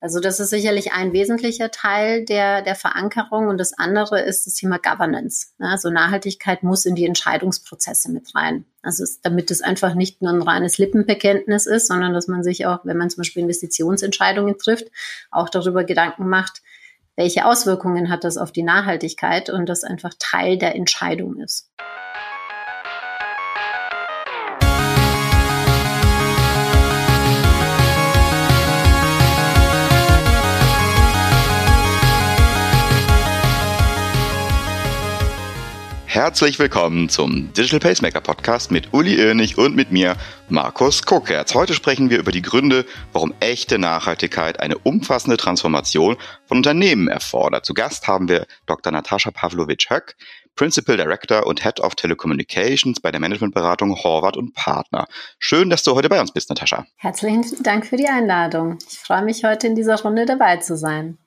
Also das ist sicherlich ein wesentlicher Teil der, der Verankerung und das andere ist das Thema Governance. Also Nachhaltigkeit muss in die Entscheidungsprozesse mit rein. Also es, damit es einfach nicht nur ein reines Lippenbekenntnis ist, sondern dass man sich auch, wenn man zum Beispiel Investitionsentscheidungen trifft, auch darüber Gedanken macht, welche Auswirkungen hat das auf die Nachhaltigkeit und das einfach Teil der Entscheidung ist. Herzlich willkommen zum Digital Pacemaker Podcast mit Uli Irnig und mit mir, Markus Kuckertz. Heute sprechen wir über die Gründe, warum echte Nachhaltigkeit eine umfassende Transformation von Unternehmen erfordert. Zu Gast haben wir Dr. Natascha Pavlovic-Höck, Principal Director und Head of Telecommunications bei der Managementberatung Horvath und Partner. Schön, dass du heute bei uns bist, Natascha. Herzlichen Dank für die Einladung. Ich freue mich, heute in dieser Runde dabei zu sein.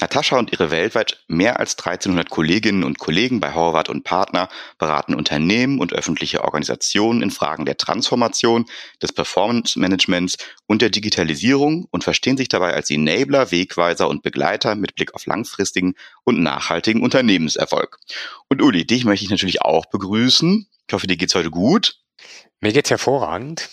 Natascha und ihre weltweit mehr als 1300 Kolleginnen und Kollegen bei Horvath und Partner beraten Unternehmen und öffentliche Organisationen in Fragen der Transformation, des Performance Managements und der Digitalisierung und verstehen sich dabei als Enabler, Wegweiser und Begleiter mit Blick auf langfristigen und nachhaltigen Unternehmenserfolg. Und Uli, dich möchte ich natürlich auch begrüßen. Ich hoffe, dir geht's heute gut. Mir geht's hervorragend.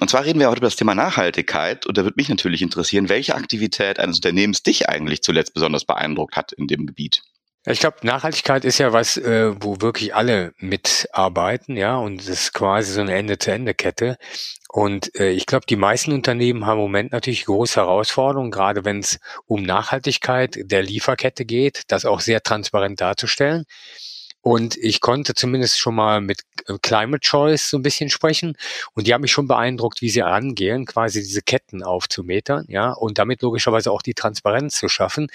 Und zwar reden wir heute über das Thema Nachhaltigkeit. Und da würde mich natürlich interessieren, welche Aktivität eines Unternehmens dich eigentlich zuletzt besonders beeindruckt hat in dem Gebiet. Ich glaube, Nachhaltigkeit ist ja was, äh, wo wirklich alle mitarbeiten, ja, und es ist quasi so eine Ende-zu-Ende-Kette. Und äh, ich glaube, die meisten Unternehmen haben im Moment natürlich große Herausforderungen, gerade wenn es um Nachhaltigkeit der Lieferkette geht, das auch sehr transparent darzustellen. Und ich konnte zumindest schon mal mit äh, Climate Choice so ein bisschen sprechen. Und die haben mich schon beeindruckt, wie sie angehen, quasi diese Ketten aufzumetern, ja, und damit logischerweise auch die Transparenz zu schaffen,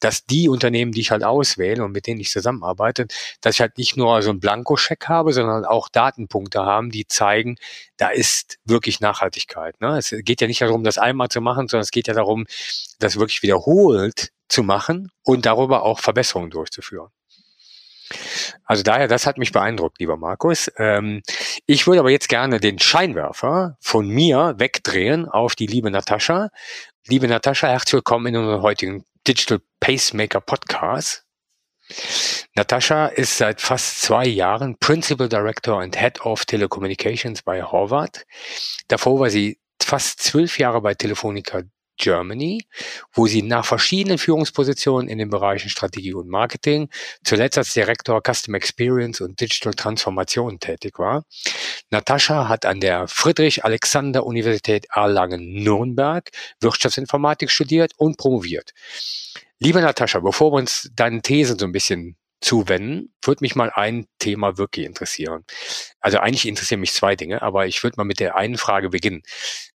dass die Unternehmen, die ich halt auswähle und mit denen ich zusammenarbeite, dass ich halt nicht nur so einen Blankoscheck habe, sondern auch Datenpunkte haben, die zeigen, da ist wirklich Nachhaltigkeit. Ne? Es geht ja nicht darum, das einmal zu machen, sondern es geht ja darum, das wirklich wiederholt zu machen und darüber auch Verbesserungen durchzuführen. Also daher, das hat mich beeindruckt, lieber Markus. Ähm, ich würde aber jetzt gerne den Scheinwerfer von mir wegdrehen auf die liebe Natascha. Liebe Natascha, herzlich willkommen in unserem heutigen Digital Pacemaker Podcast. Natascha ist seit fast zwei Jahren Principal Director and Head of Telecommunications bei Horvath. Davor war sie fast zwölf Jahre bei Telefonica Germany, wo sie nach verschiedenen Führungspositionen in den Bereichen Strategie und Marketing, zuletzt als Direktor Customer Experience und Digital Transformation tätig war. Natascha hat an der Friedrich-Alexander-Universität Erlangen-Nürnberg Wirtschaftsinformatik studiert und promoviert. Liebe Natascha, bevor wir uns deinen Thesen so ein bisschen zuwenden, würde mich mal ein Thema wirklich interessieren. Also eigentlich interessieren mich zwei Dinge, aber ich würde mal mit der einen Frage beginnen.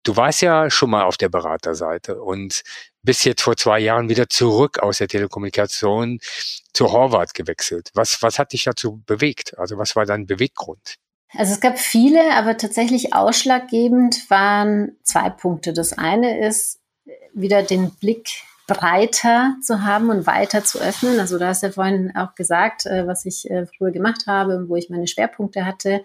Du warst ja schon mal auf der Beraterseite und bist jetzt vor zwei Jahren wieder zurück aus der Telekommunikation zu Horvath gewechselt. Was, was hat dich dazu bewegt? Also was war dein Beweggrund? Also es gab viele, aber tatsächlich ausschlaggebend waren zwei Punkte. Das eine ist wieder den Blick breiter zu haben und weiter zu öffnen. Also du hast ja vorhin auch gesagt, äh, was ich äh, früher gemacht habe, wo ich meine Schwerpunkte hatte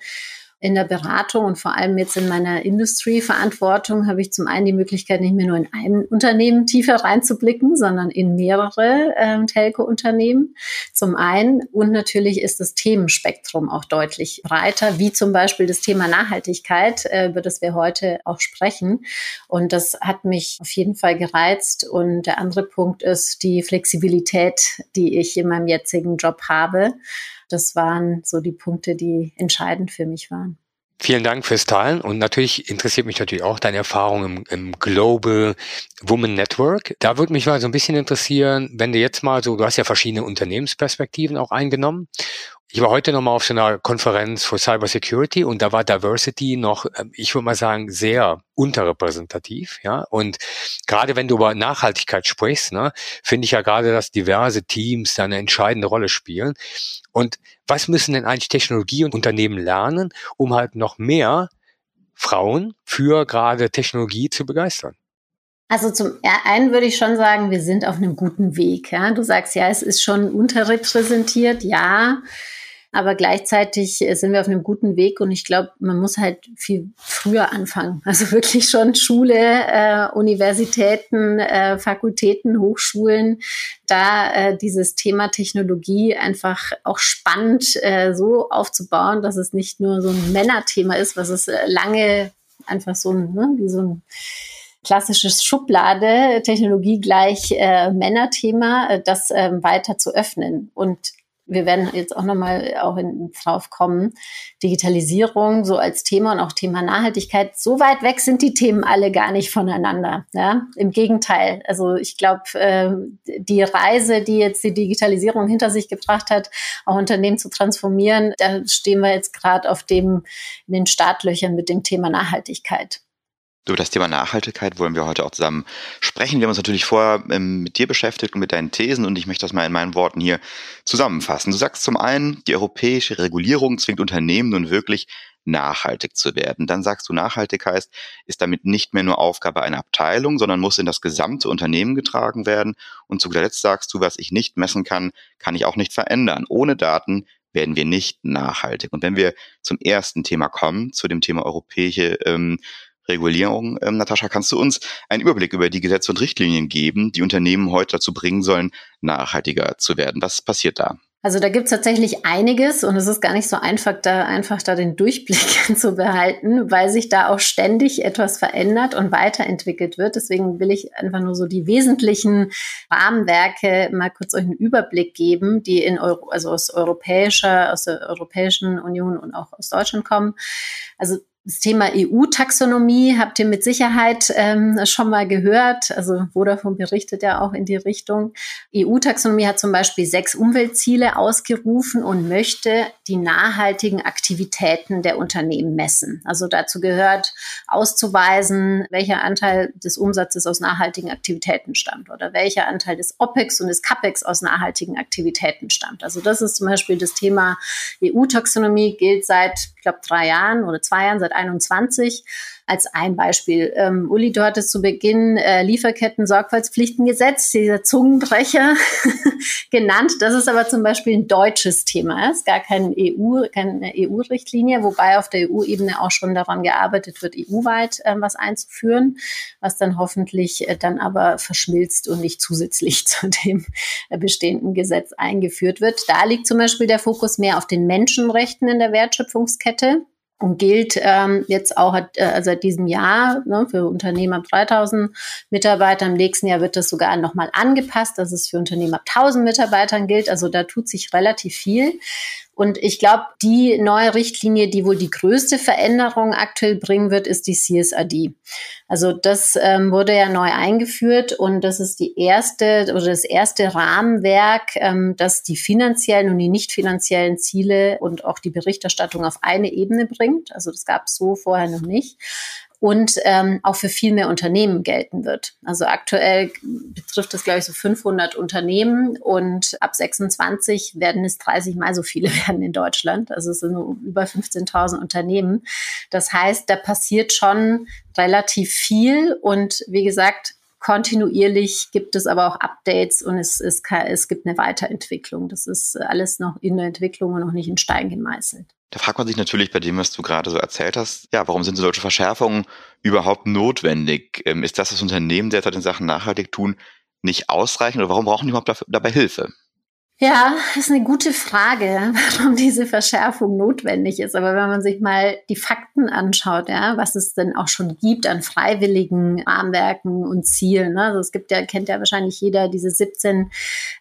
in der Beratung und vor allem jetzt in meiner Industry-Verantwortung habe ich zum einen die Möglichkeit, nicht mehr nur in ein Unternehmen tiefer reinzublicken, sondern in mehrere ähm, Telco-Unternehmen. Zum einen und natürlich ist das Themenspektrum auch deutlich breiter, wie zum Beispiel das Thema Nachhaltigkeit, äh, über das wir heute auch sprechen. Und das hat mich auf jeden Fall gereizt. Und der andere Punkt ist die Flexibilität, die ich in meinem jetzigen Job habe das waren so die Punkte, die entscheidend für mich waren. Vielen Dank fürs Teilen und natürlich interessiert mich natürlich auch deine Erfahrung im, im Global Woman Network. Da würde mich mal so ein bisschen interessieren, wenn du jetzt mal so, du hast ja verschiedene Unternehmensperspektiven auch eingenommen ich war heute nochmal auf so einer Konferenz für Cyber Security und da war Diversity noch, ähm, ich würde mal sagen, sehr unterrepräsentativ, ja. Und gerade wenn du über Nachhaltigkeit sprichst, ne, finde ich ja gerade, dass diverse Teams da eine entscheidende Rolle spielen. Und was müssen denn eigentlich Technologie und Unternehmen lernen, um halt noch mehr Frauen für gerade Technologie zu begeistern? Also zum einen würde ich schon sagen, wir sind auf einem guten Weg. Ja? Du sagst ja, es ist schon unterrepräsentiert, ja. Aber gleichzeitig äh, sind wir auf einem guten Weg und ich glaube, man muss halt viel früher anfangen. Also wirklich schon Schule, äh, Universitäten, äh, Fakultäten, Hochschulen, da äh, dieses Thema Technologie einfach auch spannend äh, so aufzubauen, dass es nicht nur so ein Männerthema ist, was es äh, lange einfach so ein, ne, wie so ein klassisches Schublade, Technologie gleich äh, Männerthema, äh, das ähm, weiter zu öffnen. Und wir werden jetzt auch nochmal auch in, drauf kommen, Digitalisierung so als Thema und auch Thema Nachhaltigkeit. So weit weg sind die Themen alle gar nicht voneinander. Ja? Im Gegenteil. Also ich glaube, äh, die Reise, die jetzt die Digitalisierung hinter sich gebracht hat, auch Unternehmen zu transformieren, da stehen wir jetzt gerade auf dem, in den Startlöchern mit dem Thema Nachhaltigkeit. Über das Thema Nachhaltigkeit wollen wir heute auch zusammen sprechen. Wir haben uns natürlich vorher ähm, mit dir beschäftigt und mit deinen Thesen und ich möchte das mal in meinen Worten hier zusammenfassen. Du sagst zum einen, die europäische Regulierung zwingt Unternehmen nun wirklich nachhaltig zu werden. Dann sagst du, nachhaltig heißt, ist damit nicht mehr nur Aufgabe einer Abteilung, sondern muss in das gesamte Unternehmen getragen werden. Und zu guter Letzt sagst du, was ich nicht messen kann, kann ich auch nicht verändern. Ohne Daten werden wir nicht nachhaltig. Und wenn wir zum ersten Thema kommen, zu dem Thema europäische ähm, Regulierung. Ähm, Natascha, kannst du uns einen Überblick über die Gesetze und Richtlinien geben, die Unternehmen heute dazu bringen sollen, nachhaltiger zu werden? Was passiert da? Also da gibt's tatsächlich einiges und es ist gar nicht so einfach, da einfach da den Durchblick zu behalten, weil sich da auch ständig etwas verändert und weiterentwickelt wird. Deswegen will ich einfach nur so die wesentlichen Rahmenwerke mal kurz euch einen Überblick geben, die in Euro, also aus europäischer, aus der Europäischen Union und auch aus Deutschland kommen. Also das Thema EU-Taxonomie habt ihr mit Sicherheit ähm, schon mal gehört. Also Vodafone berichtet ja auch in die Richtung. EU-Taxonomie hat zum Beispiel sechs Umweltziele ausgerufen und möchte die nachhaltigen Aktivitäten der Unternehmen messen. Also dazu gehört auszuweisen, welcher Anteil des Umsatzes aus nachhaltigen Aktivitäten stammt oder welcher Anteil des OPEX und des CAPEX aus nachhaltigen Aktivitäten stammt. Also das ist zum Beispiel das Thema EU-Taxonomie, gilt seit, ich glaube, drei Jahren oder zwei Jahren, seit 2021 als ein Beispiel. Ähm, Uli, du hattest zu Beginn äh, Lieferketten-Sorgfaltspflichtengesetz, dieser Zungenbrecher genannt. Das ist aber zum Beispiel ein deutsches Thema. Es ist gar kein EU, keine EU-Richtlinie, wobei auf der EU-Ebene auch schon daran gearbeitet wird, EU-weit äh, was einzuführen, was dann hoffentlich äh, dann aber verschmilzt und nicht zusätzlich zu dem äh, bestehenden Gesetz eingeführt wird. Da liegt zum Beispiel der Fokus mehr auf den Menschenrechten in der Wertschöpfungskette und gilt ähm, jetzt auch äh, seit diesem Jahr ne, für Unternehmen ab 3000 Mitarbeitern. Im nächsten Jahr wird das sogar nochmal angepasst, dass es für Unternehmen ab 1000 Mitarbeitern gilt. Also da tut sich relativ viel. Und ich glaube, die neue Richtlinie, die wohl die größte Veränderung aktuell bringen wird, ist die CSRD. Also das ähm, wurde ja neu eingeführt und das ist die erste oder das erste Rahmenwerk, ähm, das die finanziellen und die nicht finanziellen Ziele und auch die Berichterstattung auf eine Ebene bringt. Also das gab es so vorher noch nicht und ähm, auch für viel mehr Unternehmen gelten wird. Also aktuell betrifft das, glaube ich, so 500 Unternehmen und ab 26 werden es 30 mal so viele werden in Deutschland. Also es sind über 15.000 Unternehmen. Das heißt, da passiert schon relativ viel und wie gesagt, kontinuierlich gibt es aber auch Updates und es, es, es gibt eine Weiterentwicklung. Das ist alles noch in der Entwicklung und noch nicht in Stein gemeißelt. Da fragt man sich natürlich bei dem, was du gerade so erzählt hast, ja, warum sind solche Verschärfungen überhaupt notwendig? Ähm, ist das, was Unternehmen derzeit in Sachen nachhaltig tun, nicht ausreichend oder warum brauchen die überhaupt dabei Hilfe? Ja, ist eine gute Frage, warum diese Verschärfung notwendig ist. Aber wenn man sich mal die Fakten anschaut, ja, was es denn auch schon gibt an freiwilligen Rahmenwerken und Zielen. Ne? Also es gibt ja, kennt ja wahrscheinlich jeder diese 17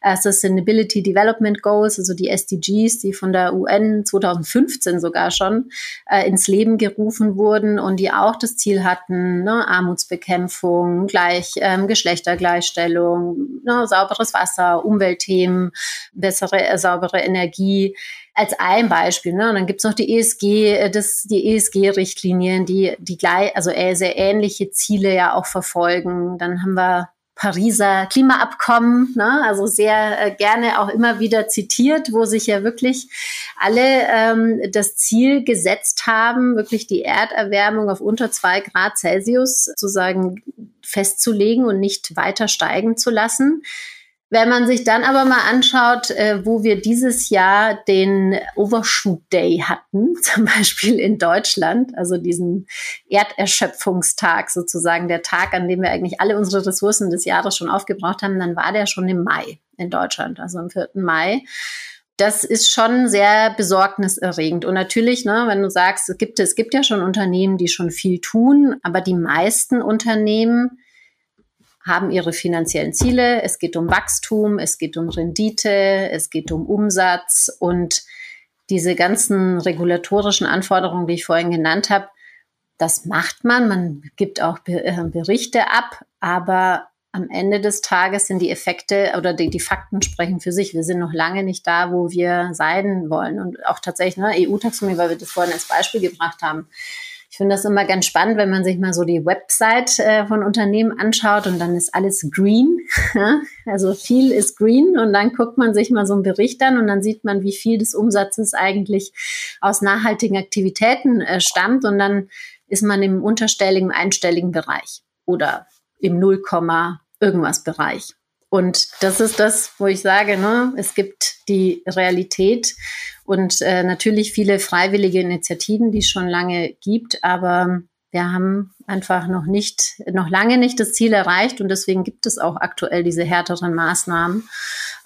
uh, Sustainability Development Goals, also die SDGs, die von der UN 2015 sogar schon uh, ins Leben gerufen wurden und die auch das Ziel hatten, ne, Armutsbekämpfung, gleich ähm, Geschlechtergleichstellung, ne, sauberes Wasser, Umweltthemen bessere, äh, saubere Energie als ein Beispiel. Ne? Und dann gibt's noch die ESG, äh, das, die ESG-Richtlinien, die, die gleich, also sehr ähnliche Ziele ja auch verfolgen. Dann haben wir Pariser Klimaabkommen, ne? also sehr äh, gerne auch immer wieder zitiert, wo sich ja wirklich alle ähm, das Ziel gesetzt haben, wirklich die Erderwärmung auf unter zwei Grad Celsius sozusagen festzulegen und nicht weiter steigen zu lassen. Wenn man sich dann aber mal anschaut, äh, wo wir dieses Jahr den Overshoot Day hatten, zum Beispiel in Deutschland, also diesen Erderschöpfungstag sozusagen, der Tag, an dem wir eigentlich alle unsere Ressourcen des Jahres schon aufgebraucht haben, dann war der schon im Mai in Deutschland, also am 4. Mai das ist schon sehr besorgniserregend. Und natürlich, ne, wenn du sagst, es gibt, es gibt ja schon Unternehmen, die schon viel tun, aber die meisten Unternehmen haben ihre finanziellen Ziele. Es geht um Wachstum, es geht um Rendite, es geht um Umsatz und diese ganzen regulatorischen Anforderungen, die ich vorhin genannt habe, das macht man. Man gibt auch äh, Berichte ab, aber am Ende des Tages sind die Effekte oder die, die, Fakten sprechen für sich. Wir sind noch lange nicht da, wo wir sein wollen. Und auch tatsächlich ne, EU-Taxonomie, weil wir das vorhin als Beispiel gebracht haben. Ich finde das immer ganz spannend, wenn man sich mal so die Website äh, von Unternehmen anschaut und dann ist alles green. also viel ist green und dann guckt man sich mal so einen Bericht an und dann sieht man, wie viel des Umsatzes eigentlich aus nachhaltigen Aktivitäten äh, stammt und dann ist man im unterstelligen, einstelligen Bereich oder im 0, irgendwas Bereich. Und das ist das, wo ich sage, ne, es gibt die Realität und äh, natürlich viele freiwillige Initiativen, die es schon lange gibt, aber wir haben einfach noch nicht, noch lange nicht das Ziel erreicht und deswegen gibt es auch aktuell diese härteren Maßnahmen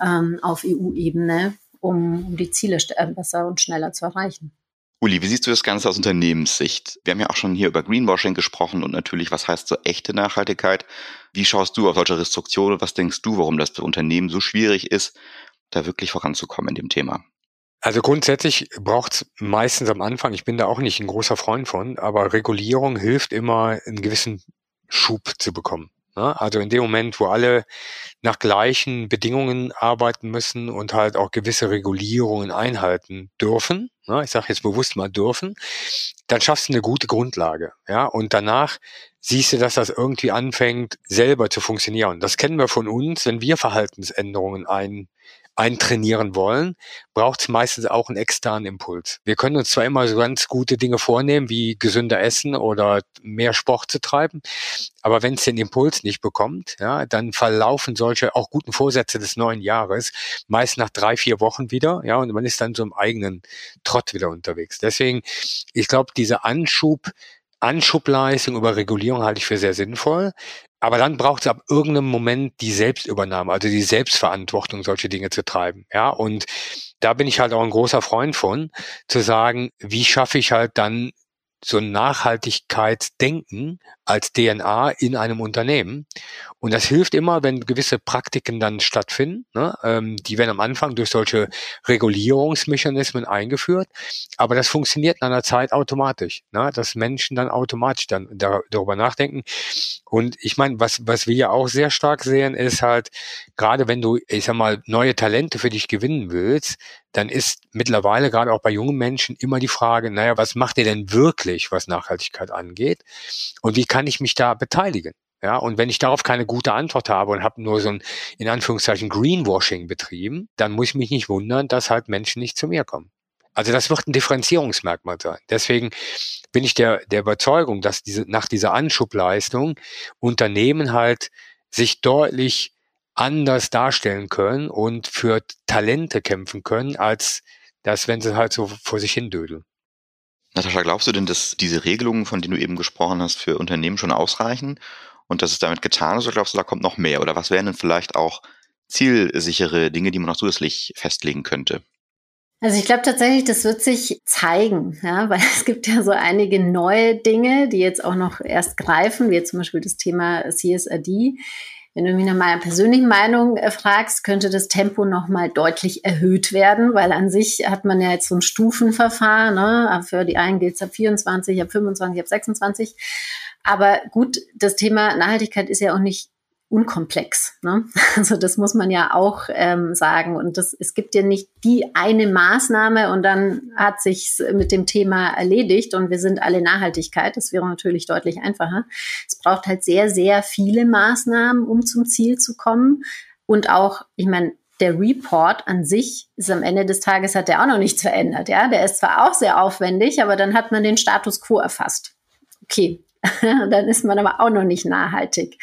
ähm, auf EU-Ebene, um, um die Ziele äh, besser und schneller zu erreichen. Uli, wie siehst du das Ganze aus Unternehmenssicht? Wir haben ja auch schon hier über Greenwashing gesprochen und natürlich, was heißt so echte Nachhaltigkeit? Wie schaust du auf solche Restriktionen? Was denkst du, warum das für Unternehmen so schwierig ist, da wirklich voranzukommen in dem Thema? Also grundsätzlich braucht es meistens am Anfang, ich bin da auch nicht ein großer Freund von, aber Regulierung hilft immer, einen gewissen Schub zu bekommen. Ne? Also in dem Moment, wo alle nach gleichen Bedingungen arbeiten müssen und halt auch gewisse Regulierungen einhalten dürfen, ne? ich sage jetzt bewusst mal dürfen, dann schaffst du eine gute Grundlage. Ja, und danach siehst du, dass das irgendwie anfängt, selber zu funktionieren. Das kennen wir von uns, wenn wir Verhaltensänderungen ein, eintrainieren wollen, braucht es meistens auch einen externen Impuls. Wir können uns zwar immer so ganz gute Dinge vornehmen, wie gesünder essen oder mehr Sport zu treiben, aber wenn es den Impuls nicht bekommt, ja, dann verlaufen solche auch guten Vorsätze des neuen Jahres meist nach drei, vier Wochen wieder, ja, und man ist dann so im eigenen Trott wieder unterwegs. Deswegen, ich glaube, diese Anschub, Anschubleistung über Regulierung halte ich für sehr sinnvoll. Aber dann braucht es ab irgendeinem Moment die Selbstübernahme, also die Selbstverantwortung, solche Dinge zu treiben. Ja, und da bin ich halt auch ein großer Freund von, zu sagen, wie schaffe ich halt dann so ein Nachhaltigkeitsdenken als DNA in einem Unternehmen. Und das hilft immer, wenn gewisse Praktiken dann stattfinden. Ne? Ähm, die werden am Anfang durch solche Regulierungsmechanismen eingeführt, aber das funktioniert nach einer Zeit automatisch, ne? dass Menschen dann automatisch dann da, darüber nachdenken. Und ich meine, was, was wir ja auch sehr stark sehen, ist halt, gerade wenn du, ich sag mal, neue Talente für dich gewinnen willst, dann ist mittlerweile gerade auch bei jungen Menschen immer die Frage, naja, was macht ihr denn wirklich, was Nachhaltigkeit angeht? Und wie kann ich mich da beteiligen? Ja, und wenn ich darauf keine gute Antwort habe und habe nur so ein, in Anführungszeichen, Greenwashing betrieben, dann muss ich mich nicht wundern, dass halt Menschen nicht zu mir kommen. Also das wird ein Differenzierungsmerkmal sein. Deswegen bin ich der, der Überzeugung, dass diese, nach dieser Anschubleistung Unternehmen halt sich deutlich anders darstellen können und für Talente kämpfen können, als das, wenn sie halt so vor sich hin dödeln. Natascha, glaubst du denn, dass diese Regelungen, von denen du eben gesprochen hast, für Unternehmen schon ausreichen und dass es damit getan ist, oder glaubst du, da kommt noch mehr? Oder was wären denn vielleicht auch zielsichere Dinge, die man noch zusätzlich festlegen könnte? Also ich glaube tatsächlich, das wird sich zeigen, ja, weil es gibt ja so einige neue Dinge, die jetzt auch noch erst greifen, wie zum Beispiel das Thema CSRD. Wenn du mich nach meiner persönlichen Meinung äh, fragst, könnte das Tempo nochmal deutlich erhöht werden, weil an sich hat man ja jetzt so ein Stufenverfahren. Ne? Für die einen gilt es ab 24, ab 25, ab 26. Aber gut, das Thema Nachhaltigkeit ist ja auch nicht unkomplex. Ne? Also das muss man ja auch ähm, sagen. Und das, es gibt ja nicht die eine Maßnahme und dann hat sich mit dem Thema erledigt und wir sind alle Nachhaltigkeit. Das wäre natürlich deutlich einfacher. Es braucht halt sehr, sehr viele Maßnahmen, um zum Ziel zu kommen. Und auch, ich meine, der Report an sich ist am Ende des Tages hat der auch noch nichts verändert. Ja, der ist zwar auch sehr aufwendig, aber dann hat man den Status quo erfasst. Okay, dann ist man aber auch noch nicht nachhaltig.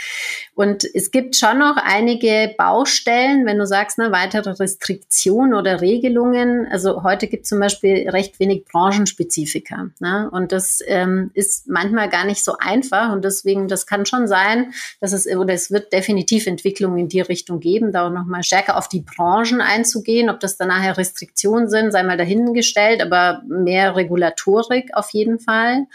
Und es gibt schon noch einige Baustellen, wenn du sagst, ne, weitere Restriktionen oder Regelungen. Also heute gibt es zum Beispiel recht wenig Branchenspezifika. Ne? Und das ähm, ist manchmal gar nicht so einfach. Und deswegen, das kann schon sein, dass es, oder es wird definitiv Entwicklungen in die Richtung geben, da auch nochmal stärker auf die Branchen einzugehen. Ob das dann nachher Restriktionen sind, sei mal dahingestellt, aber mehr Regulatorik auf jeden Fall.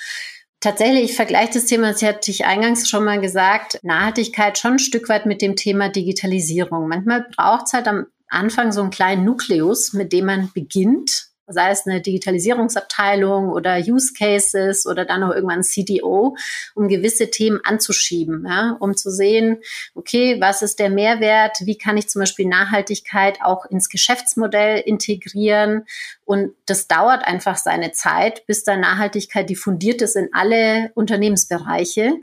Tatsächlich, ich vergleiche das Thema, das hatte ich eingangs schon mal gesagt, Nachhaltigkeit schon ein Stück weit mit dem Thema Digitalisierung. Manchmal braucht es halt am Anfang so einen kleinen Nukleus, mit dem man beginnt sei es eine Digitalisierungsabteilung oder Use Cases oder dann auch irgendwann CDO, um gewisse Themen anzuschieben, ja, um zu sehen, okay, was ist der Mehrwert, wie kann ich zum Beispiel Nachhaltigkeit auch ins Geschäftsmodell integrieren und das dauert einfach seine Zeit, bis da Nachhaltigkeit diffundiert ist in alle Unternehmensbereiche.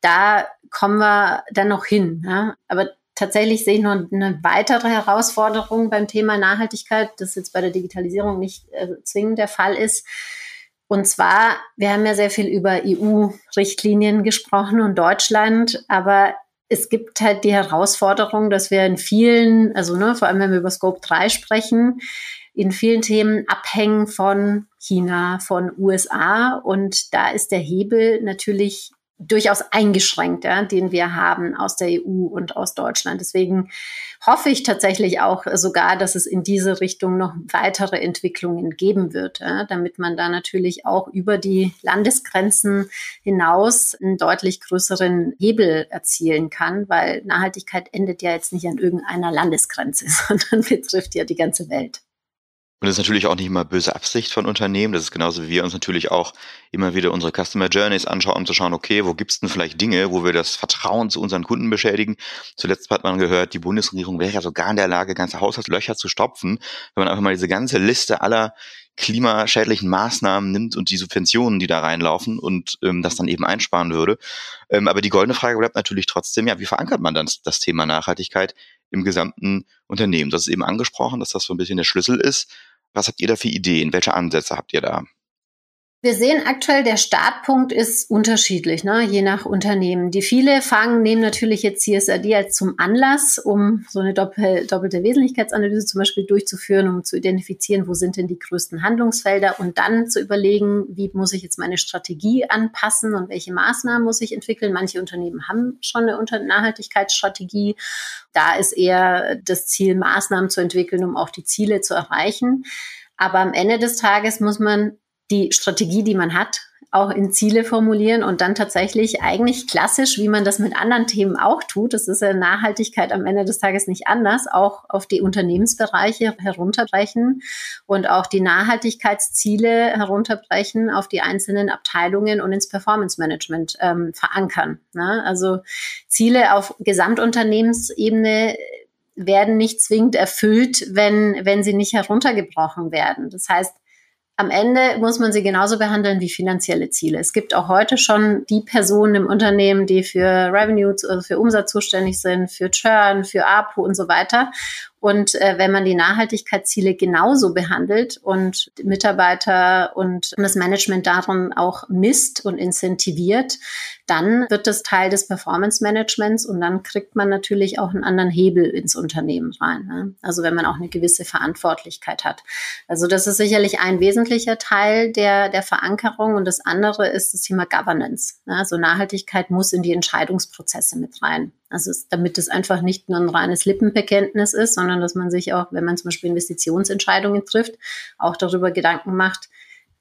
Da kommen wir dann noch hin. Ja. Aber tatsächlich sehe ich noch eine weitere Herausforderung beim Thema Nachhaltigkeit, das jetzt bei der Digitalisierung nicht äh, zwingend der Fall ist. Und zwar, wir haben ja sehr viel über EU-Richtlinien gesprochen und Deutschland, aber es gibt halt die Herausforderung, dass wir in vielen, also ne, vor allem wenn wir über Scope 3 sprechen, in vielen Themen abhängen von China, von USA. Und da ist der Hebel natürlich durchaus eingeschränkt, ja, den wir haben aus der EU und aus Deutschland. Deswegen hoffe ich tatsächlich auch sogar, dass es in diese Richtung noch weitere Entwicklungen geben wird, ja, damit man da natürlich auch über die Landesgrenzen hinaus einen deutlich größeren Hebel erzielen kann, weil Nachhaltigkeit endet ja jetzt nicht an irgendeiner Landesgrenze, sondern betrifft ja die ganze Welt. Und das ist natürlich auch nicht immer böse Absicht von Unternehmen. Das ist genauso wie wir uns natürlich auch immer wieder unsere Customer Journeys anschauen, um zu schauen, okay, wo gibt's denn vielleicht Dinge, wo wir das Vertrauen zu unseren Kunden beschädigen. Zuletzt hat man gehört, die Bundesregierung wäre ja sogar in der Lage, ganze Haushaltslöcher zu stopfen, wenn man einfach mal diese ganze Liste aller klimaschädlichen Maßnahmen nimmt und die Subventionen, die da reinlaufen und ähm, das dann eben einsparen würde. Ähm, aber die goldene Frage bleibt natürlich trotzdem, ja, wie verankert man dann das Thema Nachhaltigkeit im gesamten Unternehmen? Das ist eben angesprochen, dass das so ein bisschen der Schlüssel ist. Was habt ihr da für Ideen? Welche Ansätze habt ihr da? Wir sehen aktuell, der Startpunkt ist unterschiedlich, ne, je nach Unternehmen. Die viele fangen, nehmen natürlich jetzt CSRD als zum Anlass, um so eine doppel, doppelte Wesentlichkeitsanalyse zum Beispiel durchzuführen, um zu identifizieren, wo sind denn die größten Handlungsfelder und dann zu überlegen, wie muss ich jetzt meine Strategie anpassen und welche Maßnahmen muss ich entwickeln. Manche Unternehmen haben schon eine Nachhaltigkeitsstrategie. Da ist eher das Ziel, Maßnahmen zu entwickeln, um auch die Ziele zu erreichen. Aber am Ende des Tages muss man die Strategie, die man hat, auch in Ziele formulieren und dann tatsächlich eigentlich klassisch, wie man das mit anderen Themen auch tut, das ist ja Nachhaltigkeit am Ende des Tages nicht anders, auch auf die Unternehmensbereiche herunterbrechen und auch die Nachhaltigkeitsziele herunterbrechen auf die einzelnen Abteilungen und ins Performance Management ähm, verankern. Ne? Also Ziele auf Gesamtunternehmensebene werden nicht zwingend erfüllt, wenn, wenn sie nicht heruntergebrochen werden. Das heißt, am Ende muss man sie genauso behandeln wie finanzielle Ziele. Es gibt auch heute schon die Personen im Unternehmen, die für Revenue, also für Umsatz zuständig sind, für Churn, für APU und so weiter. Und äh, wenn man die Nachhaltigkeitsziele genauso behandelt und Mitarbeiter und das Management darum auch misst und incentiviert, dann wird das Teil des Performance Managements und dann kriegt man natürlich auch einen anderen Hebel ins Unternehmen rein. Ne? Also wenn man auch eine gewisse Verantwortlichkeit hat. Also das ist sicherlich ein wesentlicher Teil der, der Verankerung und das andere ist das Thema Governance. Ne? Also Nachhaltigkeit muss in die Entscheidungsprozesse mit rein. Also damit es einfach nicht nur ein reines Lippenbekenntnis ist, sondern dass man sich auch, wenn man zum Beispiel Investitionsentscheidungen trifft, auch darüber Gedanken macht,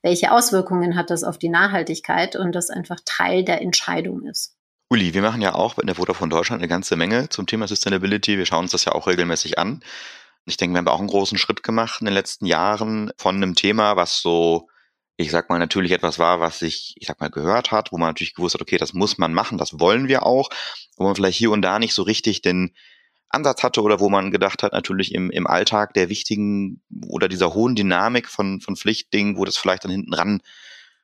welche Auswirkungen hat das auf die Nachhaltigkeit und das einfach Teil der Entscheidung ist. Uli, wir machen ja auch in der Vodafone Deutschland eine ganze Menge zum Thema Sustainability. Wir schauen uns das ja auch regelmäßig an. Ich denke, wir haben auch einen großen Schritt gemacht in den letzten Jahren von einem Thema, was so ich sag mal, natürlich etwas war, was sich, ich sag mal, gehört hat, wo man natürlich gewusst hat, okay, das muss man machen, das wollen wir auch, wo man vielleicht hier und da nicht so richtig den Ansatz hatte oder wo man gedacht hat, natürlich im, im Alltag der wichtigen oder dieser hohen Dynamik von, von Pflichtdingen, wo das vielleicht dann hinten ran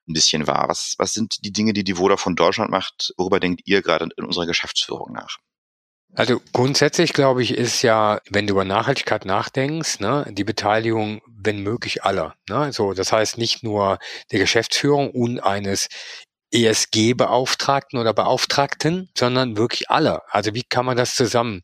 ein bisschen war. Was, was sind die Dinge, die die Vodafone Deutschland macht? Worüber denkt ihr gerade in unserer Geschäftsführung nach? Also grundsätzlich glaube ich, ist ja, wenn du über Nachhaltigkeit nachdenkst, ne, die Beteiligung, wenn möglich, aller. Ne? So, das heißt nicht nur der Geschäftsführung und eines ESG-Beauftragten oder Beauftragten, sondern wirklich alle. Also wie kann man das zusammen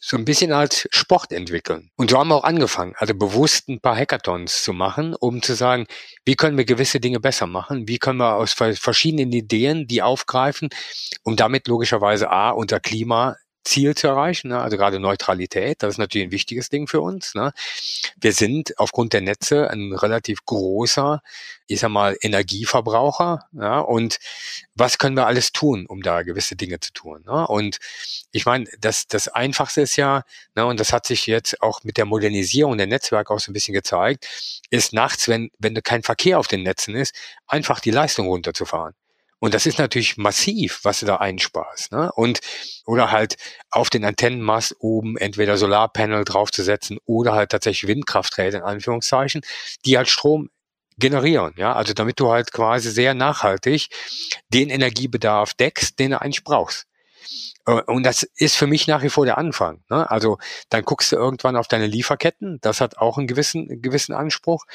so ein bisschen als Sport entwickeln? Und so haben wir auch angefangen, also bewusst ein paar Hackathons zu machen, um zu sagen, wie können wir gewisse Dinge besser machen? Wie können wir aus verschiedenen Ideen die aufgreifen, um damit logischerweise A, unser Klima Ziel zu erreichen, ne? also gerade Neutralität, das ist natürlich ein wichtiges Ding für uns. Ne? Wir sind aufgrund der Netze ein relativ großer, ich sag mal, Energieverbraucher. Ja? Und was können wir alles tun, um da gewisse Dinge zu tun? Ne? Und ich meine, das, das Einfachste ist ja, ne, und das hat sich jetzt auch mit der Modernisierung der Netzwerke auch so ein bisschen gezeigt, ist nachts, wenn, wenn kein Verkehr auf den Netzen ist, einfach die Leistung runterzufahren. Und das ist natürlich massiv, was du da einsparst. Ne? Und oder halt auf den Antennenmast oben entweder Solarpanel draufzusetzen oder halt tatsächlich Windkrafträder in Anführungszeichen, die halt Strom generieren. Ja, also damit du halt quasi sehr nachhaltig den Energiebedarf deckst, den du eigentlich brauchst. Äh, und das ist für mich nach wie vor der Anfang. Ne? Also dann guckst du irgendwann auf deine Lieferketten. Das hat auch einen gewissen, gewissen Anspruch.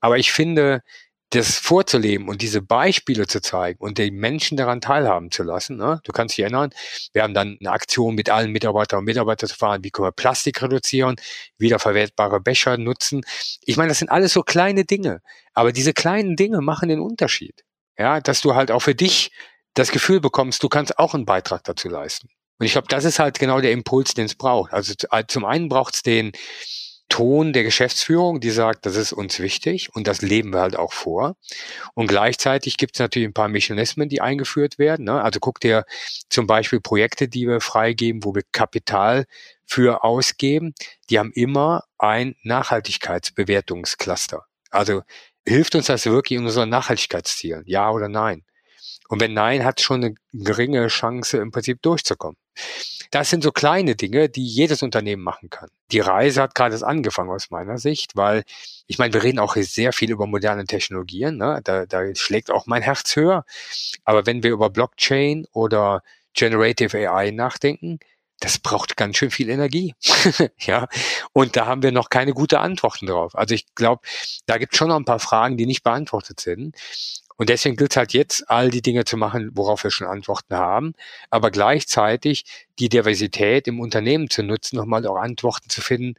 Aber ich finde, das vorzuleben und diese Beispiele zu zeigen und den Menschen daran teilhaben zu lassen. Ne? Du kannst dich erinnern, wir haben dann eine Aktion mit allen Mitarbeitern und Mitarbeitern zu fahren, wie können wir Plastik reduzieren, wiederverwertbare Becher nutzen. Ich meine, das sind alles so kleine Dinge, aber diese kleinen Dinge machen den Unterschied. Ja, dass du halt auch für dich das Gefühl bekommst, du kannst auch einen Beitrag dazu leisten. Und ich glaube, das ist halt genau der Impuls, den es braucht. Also zum einen braucht es den, Ton der Geschäftsführung, die sagt, das ist uns wichtig und das leben wir halt auch vor. Und gleichzeitig gibt es natürlich ein paar Mechanismen, die eingeführt werden. Ne? Also guck dir zum Beispiel Projekte, die wir freigeben, wo wir Kapital für ausgeben, die haben immer ein Nachhaltigkeitsbewertungscluster. Also hilft uns das wirklich in unseren Nachhaltigkeitszielen? Ja oder nein? Und wenn nein, hat schon eine geringe Chance, im Prinzip durchzukommen. Das sind so kleine Dinge, die jedes Unternehmen machen kann. Die Reise hat gerade angefangen aus meiner Sicht, weil ich meine, wir reden auch sehr viel über moderne Technologien. Ne? Da, da schlägt auch mein Herz höher. Aber wenn wir über Blockchain oder Generative AI nachdenken, das braucht ganz schön viel Energie. ja, und da haben wir noch keine gute Antworten drauf. Also ich glaube, da gibt es schon noch ein paar Fragen, die nicht beantwortet sind. Und deswegen gilt es halt jetzt, all die Dinge zu machen, worauf wir schon Antworten haben, aber gleichzeitig die Diversität im Unternehmen zu nutzen, nochmal auch Antworten zu finden,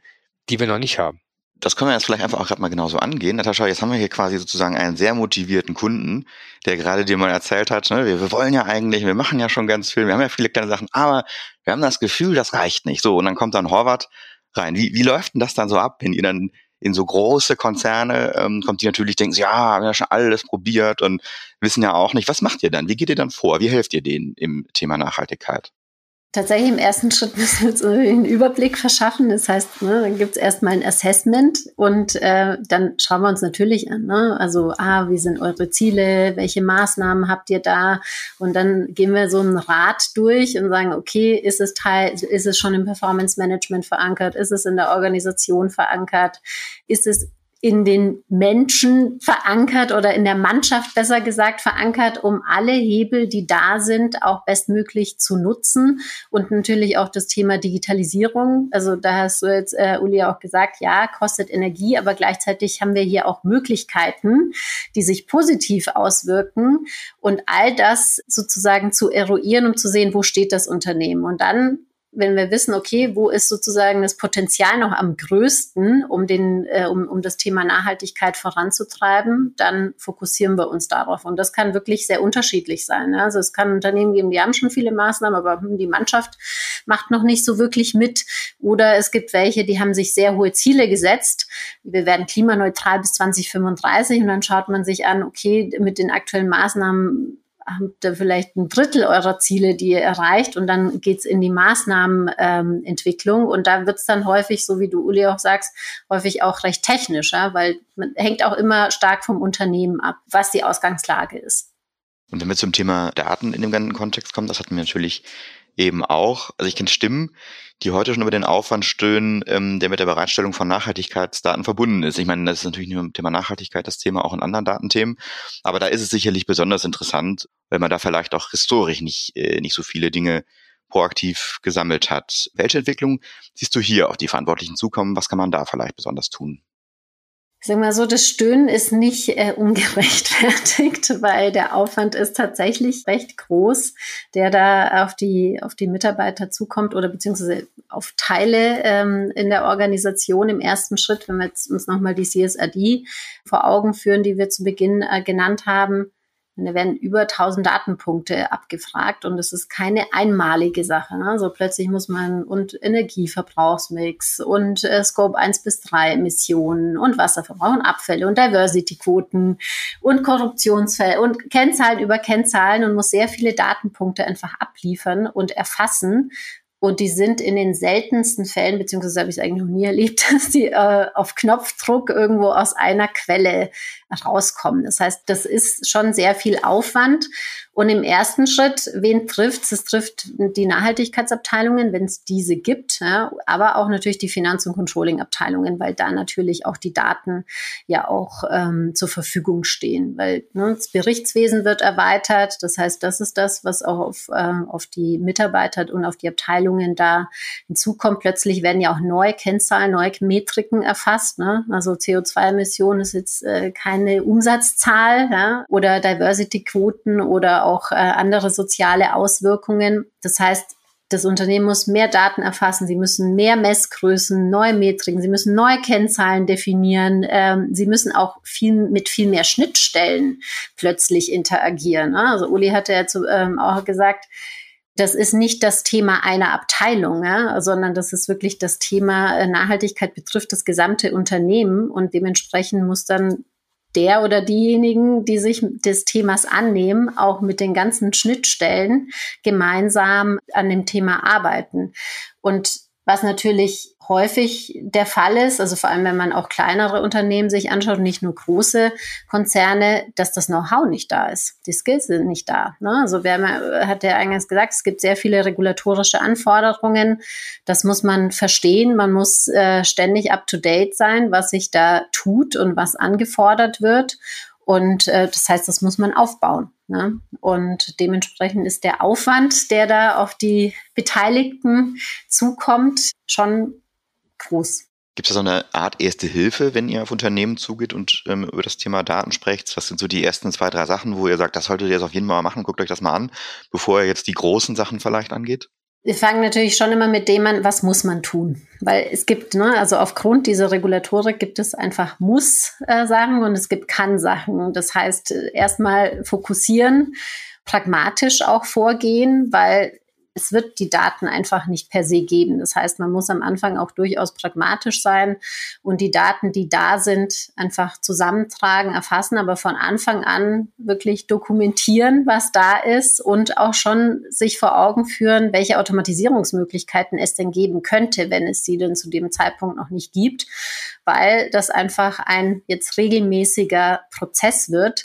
die wir noch nicht haben. Das können wir jetzt vielleicht einfach auch gerade mal genauso angehen. Natascha, jetzt haben wir hier quasi sozusagen einen sehr motivierten Kunden, der gerade dir mal erzählt hat, ne, wir, wir wollen ja eigentlich, wir machen ja schon ganz viel, wir haben ja viele kleine Sachen, aber wir haben das Gefühl, das reicht nicht. So, und dann kommt dann Horvath rein. Wie, wie läuft denn das dann so ab, wenn ihr dann in so große Konzerne ähm, kommt, die natürlich denken, ja, haben ja schon alles probiert und wissen ja auch nicht, was macht ihr dann? Wie geht ihr dann vor? Wie helft ihr denen im Thema Nachhaltigkeit? Tatsächlich im ersten Schritt müssen wir uns einen Überblick verschaffen. Das heißt, ne, dann gibt es erstmal ein Assessment und äh, dann schauen wir uns natürlich an. Ne? Also, ah, wie sind eure Ziele? Welche Maßnahmen habt ihr da? Und dann gehen wir so einen Rat durch und sagen, okay, ist es Teil, ist es schon im Performance Management verankert? Ist es in der Organisation verankert? Ist es in den Menschen verankert oder in der Mannschaft besser gesagt verankert, um alle Hebel, die da sind, auch bestmöglich zu nutzen. Und natürlich auch das Thema Digitalisierung. Also da hast du jetzt, äh, Uli, auch gesagt, ja, kostet Energie, aber gleichzeitig haben wir hier auch Möglichkeiten, die sich positiv auswirken und all das sozusagen zu eruieren, um zu sehen, wo steht das Unternehmen. Und dann wenn wir wissen, okay, wo ist sozusagen das Potenzial noch am größten, um, den, äh, um, um das Thema Nachhaltigkeit voranzutreiben, dann fokussieren wir uns darauf. Und das kann wirklich sehr unterschiedlich sein. Ne? Also es kann Unternehmen geben, die haben schon viele Maßnahmen, aber hm, die Mannschaft macht noch nicht so wirklich mit. Oder es gibt welche, die haben sich sehr hohe Ziele gesetzt. Wir werden klimaneutral bis 2035 und dann schaut man sich an, okay, mit den aktuellen Maßnahmen habt ihr vielleicht ein Drittel eurer Ziele, die ihr erreicht und dann geht's in die Maßnahmenentwicklung ähm, und da wird's dann häufig, so wie du Uli auch sagst, häufig auch recht technisch, ja, weil man hängt auch immer stark vom Unternehmen ab, was die Ausgangslage ist. Und wenn wir zum Thema Daten in dem ganzen Kontext kommen, das hatten wir natürlich eben auch, also ich kenne Stimmen, die heute schon über den Aufwand stöhnen, ähm, der mit der Bereitstellung von Nachhaltigkeitsdaten verbunden ist. Ich meine, das ist natürlich nicht nur im Thema Nachhaltigkeit das Thema, auch in anderen Datenthemen. Aber da ist es sicherlich besonders interessant, weil man da vielleicht auch historisch nicht, äh, nicht so viele Dinge proaktiv gesammelt hat. Welche Entwicklung siehst du hier auf die Verantwortlichen zukommen? Was kann man da vielleicht besonders tun? Ich sag mal so, das Stöhnen ist nicht äh, ungerechtfertigt, weil der Aufwand ist tatsächlich recht groß, der da auf die, auf die Mitarbeiter zukommt oder beziehungsweise auf Teile ähm, in der Organisation im ersten Schritt, wenn wir jetzt uns nochmal die CSRD vor Augen führen, die wir zu Beginn äh, genannt haben da werden über 1000 Datenpunkte abgefragt und es ist keine einmalige Sache. Ne? Also plötzlich muss man und Energieverbrauchsmix und äh, Scope 1 bis 3 Emissionen und Wasserverbrauch und Abfälle und Diversity-Quoten und Korruptionsfälle und Kennzahlen über Kennzahlen und muss sehr viele Datenpunkte einfach abliefern und erfassen. Und die sind in den seltensten Fällen, beziehungsweise habe ich es eigentlich noch nie erlebt, dass die äh, auf Knopfdruck irgendwo aus einer Quelle rauskommen. Das heißt, das ist schon sehr viel Aufwand. Und im ersten Schritt, wen trifft es? trifft die Nachhaltigkeitsabteilungen, wenn es diese gibt, ja, aber auch natürlich die Finanz- und Controlling-Abteilungen, weil da natürlich auch die Daten ja auch ähm, zur Verfügung stehen. Weil ne, das Berichtswesen wird erweitert. Das heißt, das ist das, was auch auf, äh, auf die Mitarbeiter und auf die Abteilungen da hinzukommt. Plötzlich werden ja auch neue Kennzahlen, neue Metriken erfasst. Ne? Also CO2-Emissionen ist jetzt äh, keine Umsatzzahl ja? oder Diversity-Quoten oder auch äh, andere soziale Auswirkungen. Das heißt, das Unternehmen muss mehr Daten erfassen, sie müssen mehr Messgrößen, neue Metriken, sie müssen neue Kennzahlen definieren, ähm, sie müssen auch viel mit viel mehr Schnittstellen plötzlich interagieren. Ne? Also Uli hatte ja zu, ähm, auch gesagt, das ist nicht das Thema einer Abteilung, ja, sondern das ist wirklich das Thema äh, Nachhaltigkeit betrifft das gesamte Unternehmen und dementsprechend muss dann der oder diejenigen, die sich des Themas annehmen, auch mit den ganzen Schnittstellen gemeinsam an dem Thema arbeiten. Und was natürlich häufig der Fall ist, also vor allem wenn man auch kleinere Unternehmen sich anschaut, nicht nur große Konzerne, dass das Know-how nicht da ist. Die Skills sind nicht da. Ne? Also wer hat ja eingangs gesagt, es gibt sehr viele regulatorische Anforderungen. Das muss man verstehen. Man muss äh, ständig up-to-date sein, was sich da tut und was angefordert wird. Und äh, das heißt, das muss man aufbauen. Ne? Und dementsprechend ist der Aufwand, der da auf die Beteiligten zukommt, schon groß. Gibt es so eine Art erste Hilfe, wenn ihr auf Unternehmen zugeht und ähm, über das Thema Daten sprecht? Was sind so die ersten zwei, drei Sachen, wo ihr sagt, das solltet ihr jetzt auf jeden Fall machen, guckt euch das mal an, bevor ihr jetzt die großen Sachen vielleicht angeht? Wir fangen natürlich schon immer mit dem an, was muss man tun? Weil es gibt, ne, also aufgrund dieser Regulatorik gibt es einfach Muss-Sachen äh, und es gibt Kann-Sachen. Das heißt, äh, erstmal fokussieren, pragmatisch auch vorgehen, weil es wird die Daten einfach nicht per se geben. Das heißt, man muss am Anfang auch durchaus pragmatisch sein und die Daten, die da sind, einfach zusammentragen, erfassen, aber von Anfang an wirklich dokumentieren, was da ist und auch schon sich vor Augen führen, welche Automatisierungsmöglichkeiten es denn geben könnte, wenn es sie denn zu dem Zeitpunkt noch nicht gibt, weil das einfach ein jetzt regelmäßiger Prozess wird.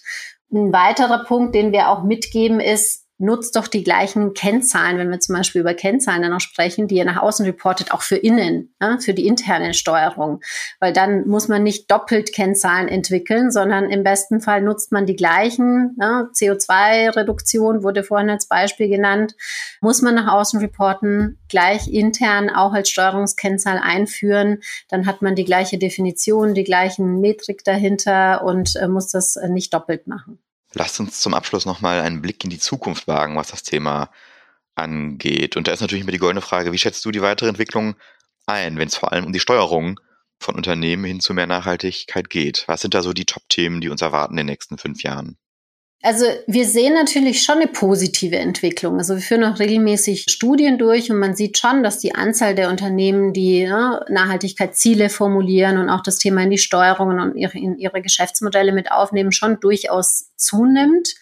Ein weiterer Punkt, den wir auch mitgeben, ist, nutzt doch die gleichen Kennzahlen, wenn wir zum Beispiel über Kennzahlen dann noch sprechen, die ihr nach außen reportet, auch für innen, ja, für die interne Steuerung. Weil dann muss man nicht doppelt Kennzahlen entwickeln, sondern im besten Fall nutzt man die gleichen. Ja, CO2-Reduktion wurde vorhin als Beispiel genannt, muss man nach außen reporten, gleich intern auch als Steuerungskennzahl einführen. Dann hat man die gleiche Definition, die gleichen Metrik dahinter und äh, muss das äh, nicht doppelt machen. Lasst uns zum Abschluss nochmal einen Blick in die Zukunft wagen, was das Thema angeht. Und da ist natürlich immer die goldene Frage, wie schätzt du die weitere Entwicklung ein, wenn es vor allem um die Steuerung von Unternehmen hin zu mehr Nachhaltigkeit geht? Was sind da so die Top-Themen, die uns erwarten in den nächsten fünf Jahren? Also wir sehen natürlich schon eine positive Entwicklung. Also wir führen auch regelmäßig Studien durch und man sieht schon, dass die Anzahl der Unternehmen, die ne, Nachhaltigkeitsziele formulieren und auch das Thema in die Steuerungen und ihre, in ihre Geschäftsmodelle mit aufnehmen, schon durchaus zunimmt.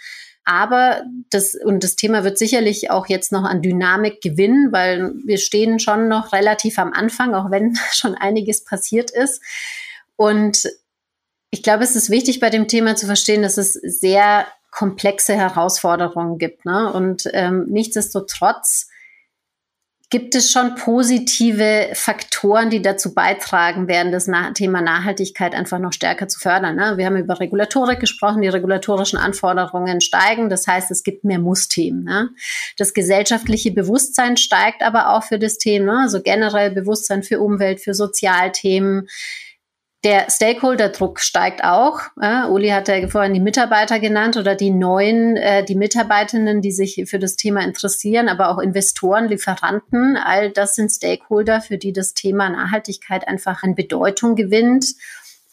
Aber das, und das Thema wird sicherlich auch jetzt noch an Dynamik gewinnen, weil wir stehen schon noch relativ am Anfang, auch wenn schon einiges passiert ist. Und ich glaube, es ist wichtig bei dem Thema zu verstehen, dass es sehr komplexe Herausforderungen gibt. Ne? Und ähm, nichtsdestotrotz gibt es schon positive Faktoren, die dazu beitragen werden, das Thema Nachhaltigkeit einfach noch stärker zu fördern. Ne? Wir haben über Regulatorik gesprochen, die regulatorischen Anforderungen steigen, das heißt, es gibt mehr Muss-Themen. Ne? Das gesellschaftliche Bewusstsein steigt aber auch für das Thema, ne? also generell Bewusstsein für Umwelt, für Sozialthemen Der Stakeholder-Druck steigt auch. Äh, Uli hat ja vorhin die Mitarbeiter genannt oder die neuen, äh, die Mitarbeitenden, die sich für das Thema interessieren, aber auch Investoren, Lieferanten. All das sind Stakeholder, für die das Thema Nachhaltigkeit einfach an Bedeutung gewinnt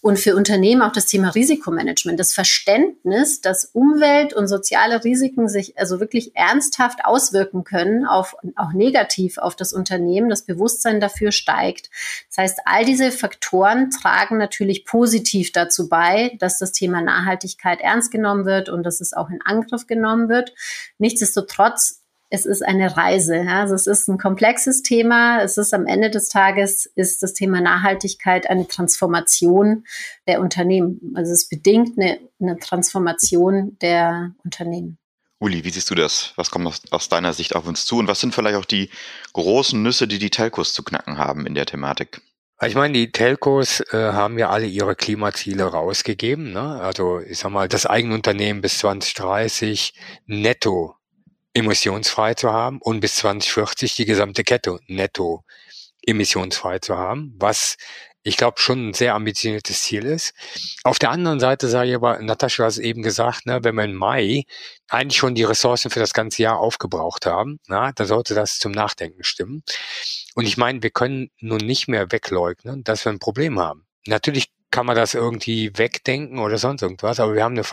und für Unternehmen auch das Thema Risikomanagement, das Verständnis, dass Umwelt und soziale Risiken sich also wirklich ernsthaft auswirken können, auf, auch negativ auf das Unternehmen, das Bewusstsein dafür steigt. Das heißt, all diese Faktoren tragen natürlich positiv dazu bei, dass das Thema Nachhaltigkeit ernst genommen wird und dass es auch in Angriff genommen wird. Nichtsdestotrotz es ist eine Reise. Ja? Also es ist ein komplexes Thema. Es ist am Ende des Tages ist das Thema Nachhaltigkeit eine Transformation der Unternehmen. Also es bedingt eine, eine Transformation der Unternehmen. Uli, wie siehst du das? Was kommt aus, aus, deiner Sicht auf uns zu? Und was sind vielleicht auch die großen Nüsse, die die Telcos zu knacken haben in der Thematik? Ich meine, die Telcos äh, haben ja alle ihre Klimaziele rausgegeben. Ne? Also ich sag mal, das eigene Unternehmen bis 2030 netto emissionsfrei zu haben und bis 2040 die gesamte Kette netto emissionsfrei zu haben, was ich glaube schon ein sehr ambitioniertes Ziel ist. Auf der anderen Seite sage ich aber, Natascha hat es eben gesagt, ne, wenn wir im Mai eigentlich schon die Ressourcen für das ganze Jahr aufgebraucht haben, na, dann sollte das zum Nachdenken stimmen. Und ich meine, wir können nun nicht mehr wegleugnen, dass wir ein Problem haben. Natürlich kann man das irgendwie wegdenken oder sonst irgendwas, aber wir haben eine,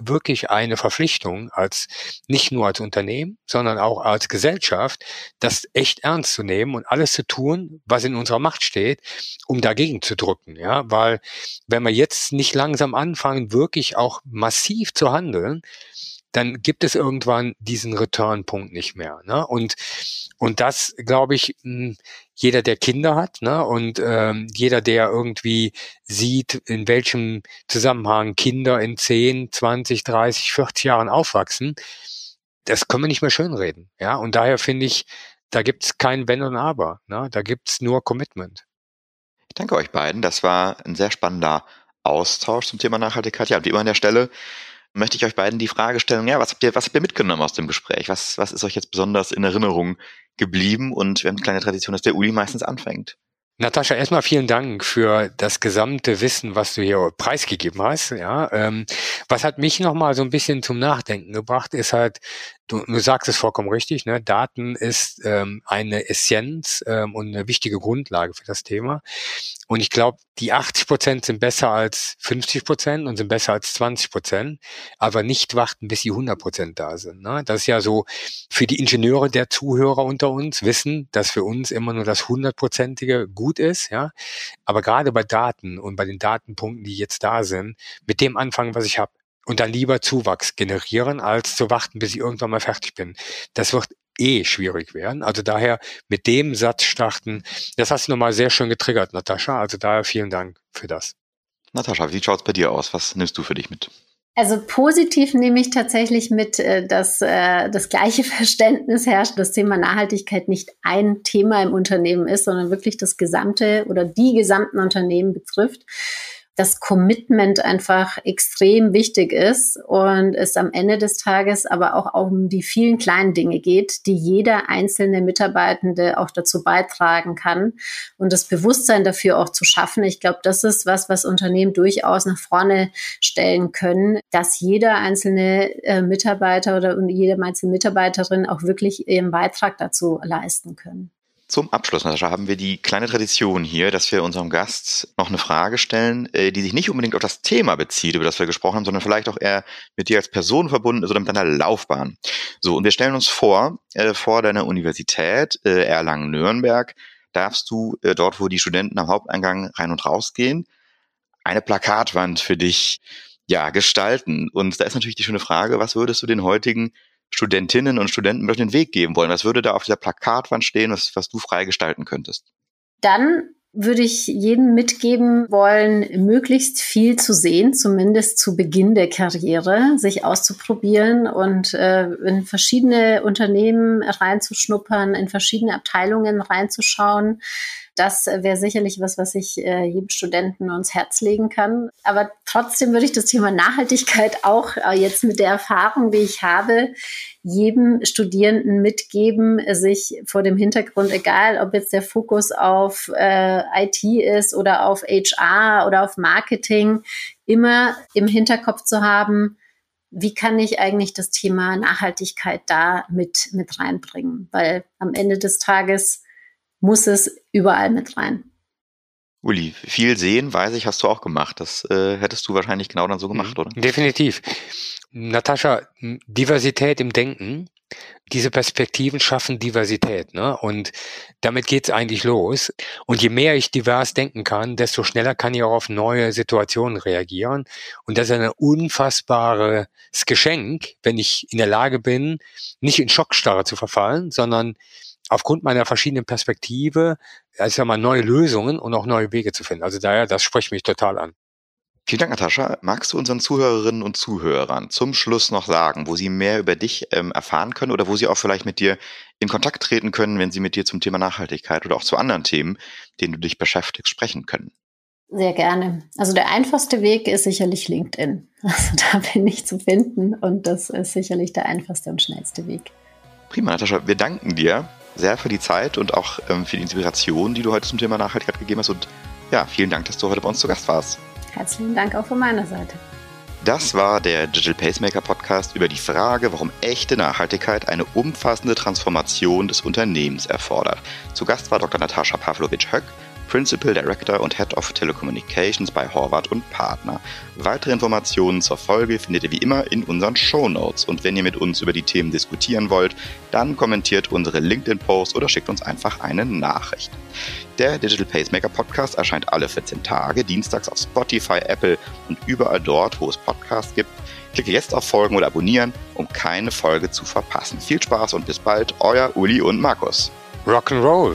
wirklich eine Verpflichtung als, nicht nur als Unternehmen, sondern auch als Gesellschaft, das echt ernst zu nehmen und alles zu tun, was in unserer Macht steht, um dagegen zu drücken, ja, weil wenn wir jetzt nicht langsam anfangen, wirklich auch massiv zu handeln, dann gibt es irgendwann diesen Return-Punkt nicht mehr. Ne? Und, und das, glaube ich, hm, jeder, der Kinder hat ne? und ähm, jeder, der irgendwie sieht, in welchem Zusammenhang Kinder in 10, 20, 30, 40 Jahren aufwachsen, das können wir nicht mehr schönreden. Ja? Und daher finde ich, da gibt es kein Wenn und Aber. Ne? Da gibt es nur Commitment. Ich danke euch beiden. Das war ein sehr spannender Austausch zum Thema Nachhaltigkeit. Ja, wie immer an der Stelle möchte ich euch beiden die Frage stellen, ja, was habt ihr, was habt ihr mitgenommen aus dem Gespräch? Was, was ist euch jetzt besonders in Erinnerung geblieben? Und wir haben eine kleine Tradition, dass der Uli meistens anfängt. Natascha, erstmal vielen Dank für das gesamte Wissen, was du hier preisgegeben hast. Ja, ähm, was hat mich nochmal so ein bisschen zum Nachdenken gebracht, ist halt, du, du sagst es vollkommen richtig, ne? Daten ist ähm, eine Essenz ähm, und eine wichtige Grundlage für das Thema. Und ich glaube, die 80 Prozent sind besser als 50 Prozent und sind besser als 20 Prozent, aber nicht warten, bis die 100 Prozent da sind. Ne? Das ist ja so für die Ingenieure der Zuhörer unter uns wissen, dass für uns immer nur das 100-prozentige gut ist. Ja, aber gerade bei Daten und bei den Datenpunkten, die jetzt da sind, mit dem anfangen, was ich habe, und dann lieber Zuwachs generieren, als zu warten, bis ich irgendwann mal fertig bin. Das wird eh schwierig werden. Also daher mit dem Satz starten, das hast du nochmal sehr schön getriggert, Natascha. Also daher vielen Dank für das. Natascha, wie schaut's bei dir aus? Was nimmst du für dich mit? Also positiv nehme ich tatsächlich mit, äh, dass äh, das gleiche Verständnis herrscht, dass Thema Nachhaltigkeit nicht ein Thema im Unternehmen ist, sondern wirklich das gesamte oder die gesamten Unternehmen betrifft das Commitment einfach extrem wichtig ist und es am Ende des Tages aber auch um die vielen kleinen Dinge geht, die jeder einzelne Mitarbeitende auch dazu beitragen kann und das Bewusstsein dafür auch zu schaffen. Ich glaube, das ist was, was Unternehmen durchaus nach vorne stellen können, dass jeder einzelne äh, Mitarbeiter oder jede einzelne Mitarbeiterin auch wirklich ihren Beitrag dazu leisten können. Zum Abschluss, Natascha, haben wir die kleine Tradition hier, dass wir unserem Gast noch eine Frage stellen, äh, die sich nicht unbedingt auf das Thema bezieht, über das wir gesprochen haben, sondern vielleicht auch eher mit dir als Person verbunden ist oder mit deiner Laufbahn. So, und wir stellen uns vor, äh, vor deiner Universität äh, Erlangen-Nürnberg darfst du dort, wo die Studenten am Haupteingang rein und raus gehen, eine Plakatwand für dich ja, gestalten. Und da ist natürlich die schöne Frage, was würdest du den heutigen Studentinnen und Studenten den Weg geben wollen? Was würde da auf dieser Plakatwand stehen, was, was du freigestalten könntest? Dann würde ich jedem mitgeben wollen, möglichst viel zu sehen, zumindest zu Beginn der Karriere, sich auszuprobieren und äh, in verschiedene Unternehmen reinzuschnuppern, in verschiedene Abteilungen reinzuschauen, Das wäre sicherlich was, was ich äh, jedem Studenten ans Herz legen kann. Aber trotzdem würde ich das Thema Nachhaltigkeit auch äh, jetzt mit der Erfahrung, die ich habe, jedem Studierenden mitgeben, sich vor dem Hintergrund, egal ob jetzt der Fokus auf äh, IT ist oder auf HR oder auf Marketing, immer im Hinterkopf zu haben, wie kann ich eigentlich das Thema Nachhaltigkeit da mit, mit reinbringen? Weil am Ende des Tages muss es überall mit rein. Uli, viel sehen, weiß ich, hast du auch gemacht. Das äh, hättest du wahrscheinlich genau dann so gemacht, oder? Definitiv. Natascha, Diversität im Denken, diese Perspektiven schaffen Diversität. Ne? Und damit geht's eigentlich los. Und je mehr ich divers denken kann, desto schneller kann ich auch auf neue Situationen reagieren. Und das ist ein unfassbares Geschenk, wenn ich in der Lage bin, nicht in Schockstarre zu verfallen, sondern aufgrund meiner verschiedenen Perspektive, also mal neue Lösungen und auch neue Wege zu finden. Also daher, das spricht mich total an. Vielen Dank, Natascha. Magst du unseren Zuhörerinnen und Zuhörern zum Schluss noch sagen, wo sie mehr über dich ähm, erfahren können oder wo sie auch vielleicht mit dir in Kontakt treten können, wenn sie mit dir zum Thema Nachhaltigkeit oder auch zu anderen Themen, denen du dich beschäftigst, sprechen können? Sehr gerne. Also der einfachste Weg ist sicherlich LinkedIn. Also da bin ich zu finden und das ist sicherlich der einfachste und schnellste Weg. Prima, Natascha. Wir danken dir sehr für die Zeit und auch ähm, für die Inspiration, die du heute zum Thema Nachhaltigkeit gegeben hast. Und ja, vielen Dank, dass du heute bei uns zu Gast warst. Herzlichen Dank auch von meiner Seite. Das war der Digital Pacemaker Podcast über die Frage, warum echte Nachhaltigkeit eine umfassende Transformation des Unternehmens erfordert. Zu Gast war Dr. Natascha Pavlovic-Höck, Principal Director und Head of Telecommunications bei Horvath und Partner. Weitere Informationen zur Folge findet ihr wie immer in unseren Show Notes. Und wenn ihr mit uns über die Themen diskutieren wollt, dann kommentiert unsere LinkedIn-Post oder schickt uns einfach eine Nachricht. Der Digital Pacemaker Podcast erscheint alle 14 Tage, dienstags auf Spotify, Apple und überall dort, wo es Podcasts gibt. Klicke jetzt auf Folgen oder Abonnieren, um keine Folge zu verpassen. Viel Spaß und bis bald, euer Uli und Markus. Rock'n'Roll!